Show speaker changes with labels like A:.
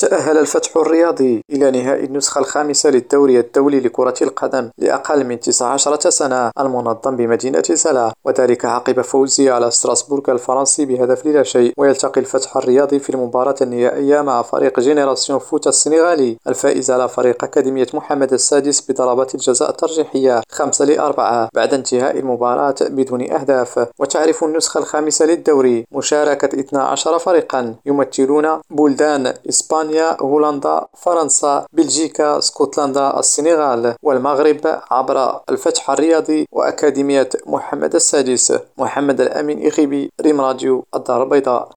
A: تأهل الفتح الرياضي إلى نهائي النسخة الخامسة للدوري الدولي لكرة القدم لأقل من تسع عشرة سنة المنظم بمدينة سلا وذلك عقب فوزه على ستراسبورغ الفرنسي بهدف لا شيء. ويلتقي الفتح الرياضي في المباراة النهائية مع فريق جينيراسيون فوت السنغالي. الفائز على فريق أكاديمية محمد السادس بضربات الجزاء الترجيحية خمسة لأربعة بعد انتهاء المباراة بدون أهداف. وتعرف النسخة الخامسة للدوري مشاركة 12 فريقا يمثلون بلدان إسبانيا هولندا فرنسا بلجيكا اسكتلندا السنغال والمغرب عبر الفتح الرياضي وأكاديمية محمد السادس محمد الأمين إخيبي ريم راديو الدار البيضاء.